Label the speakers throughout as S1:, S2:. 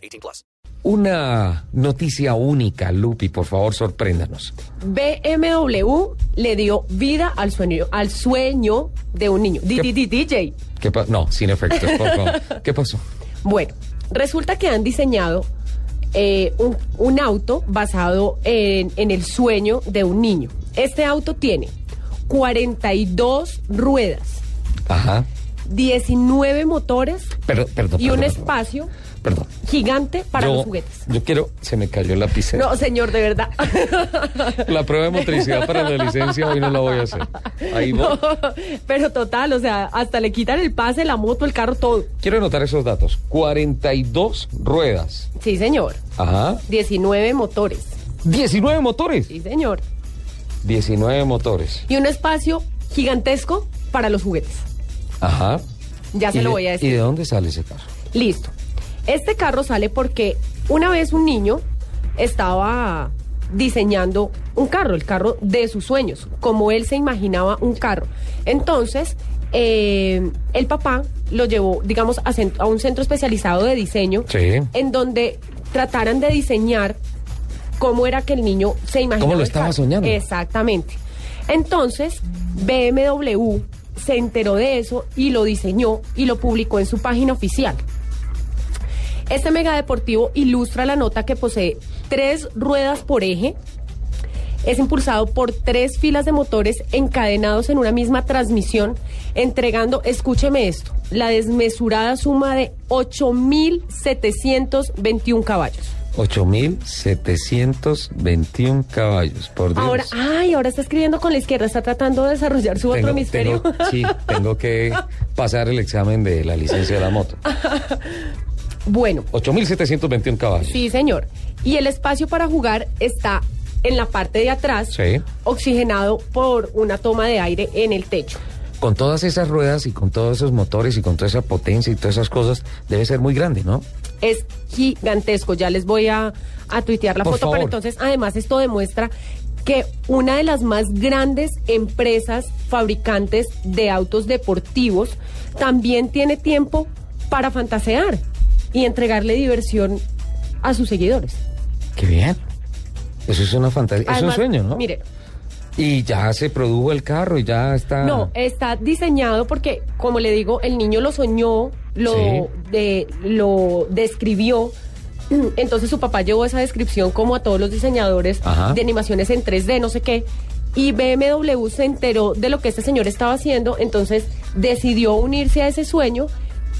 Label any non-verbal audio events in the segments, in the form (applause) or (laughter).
S1: 18 plus.
S2: Una noticia única, Lupi, por favor, sorpréndanos.
S3: BMW le dio vida al sueño, al sueño de un niño. Di- DJ.
S2: ¿Qué no, sin efectos, por favor. (laughs) ¿Qué pasó?
S3: Bueno, resulta que han diseñado eh, un, un auto basado en, en el sueño de un niño. Este auto tiene 42 ruedas,
S2: Ajá.
S3: 19 motores
S2: perdón.
S3: y un
S2: perdón,
S3: espacio
S2: Perdón.
S3: gigante para
S2: yo,
S3: los juguetes.
S2: Yo quiero. Se me cayó la lapicera.
S3: No, señor, de verdad. (laughs)
S2: La prueba de motricidad para la licencia hoy no la voy a hacer. Ahí voy.
S3: Pero total, o sea, hasta le quitan el pase, la moto, el carro, todo.
S2: Quiero anotar esos datos. 42 ruedas.
S3: Sí, señor.
S2: Ajá.
S3: 19 motores.
S2: 19 motores.
S3: Sí, señor.
S2: 19 motores.
S3: Y un espacio gigantesco para los juguetes.
S2: Ajá.
S3: Ya se
S2: ¿Y
S3: lo
S2: de-
S3: voy a
S2: ¿Y
S3: decir.
S2: de dónde sale ese carro?
S3: Listo. Este carro sale porque una vez un niño estaba diseñando un carro, el carro de sus sueños, como él se imaginaba un carro. Entonces, eh, el papá lo llevó, digamos, a, a un centro especializado de diseño,
S2: Sí.
S3: en donde trataran de diseñar cómo era que el niño se imaginaba.
S2: ¿Cómo lo
S3: el
S2: estaba
S3: carro.
S2: soñando?
S3: Exactamente. Entonces, BMW se enteró de eso y lo diseñó y lo publicó en su página oficial. Este megadeportivo ilustra la nota que posee tres ruedas por eje. Es impulsado por tres filas de motores encadenados en una misma transmisión, entregando, escúcheme esto, la desmesurada suma de 8.721 caballos.
S2: 8.721 caballos, por Dios.
S3: Ahora, ay, ahora está escribiendo con la izquierda, está tratando de desarrollar su otro hemisferio.
S2: tengo- sí, tengo que (laughs) pasar el examen de la licencia de la moto. (laughs)
S3: bueno,
S2: 8.721 caballos.
S3: sí, señor. Y el espacio para jugar está en la parte de atrás,
S2: Sí.
S3: oxigenado por una toma de aire en el techo.
S2: Con todas esas ruedas y con todos esos motores y con toda esa potencia y todas esas cosas, debe ser muy grande, ¿no?
S3: Es gigantesco. Ya les voy a, a tuitear la
S2: Por
S3: foto,
S2: favor.
S3: pero entonces, además, esto demuestra que una de las más grandes empresas fabricantes de autos deportivos también tiene tiempo para fantasear y entregarle diversión a sus seguidores.
S2: Qué bien. Eso es una fantasía, es un sueño, ¿no?
S3: Mire,
S2: Y ya se produjo el carro y ya está.
S3: No, está diseñado porque, como le digo, el niño lo soñó, lo,
S2: Sí.
S3: de, lo describió. (clears throat) Entonces su papá llevó esa descripción como a todos los diseñadores
S2: Ajá.
S3: de animaciones en 3D, no sé qué. Y BMW se enteró de lo que este señor estaba haciendo, entonces decidió unirse a ese sueño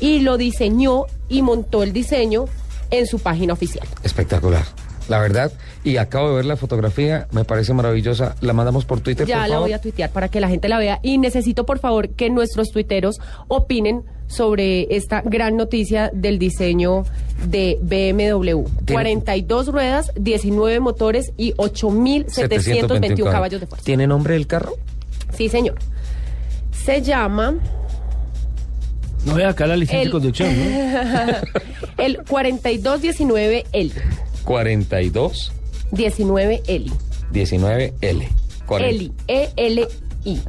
S3: y lo diseñó y montó el diseño en su página oficial.
S2: Espectacular. La verdad, y acabo de ver la fotografía, me parece maravillosa. La mandamos por Twitter,
S3: Ya
S2: por
S3: la
S2: favor.
S3: voy a tuitear para que la gente la vea y necesito por favor que nuestros tuiteros opinen sobre esta gran noticia del diseño de BMW. 42 ruedas, 19 motores y 8.721 caballos de fuerza.
S2: ¿Tiene nombre el carro?
S3: Sí, señor. Se llama
S4: No vea acá la licencia
S3: El-
S4: de conducción, ¿no? (laughs)
S3: el 4219L.
S2: 42
S3: 19L.
S2: 19L. 40.
S3: Eli, E-L-I.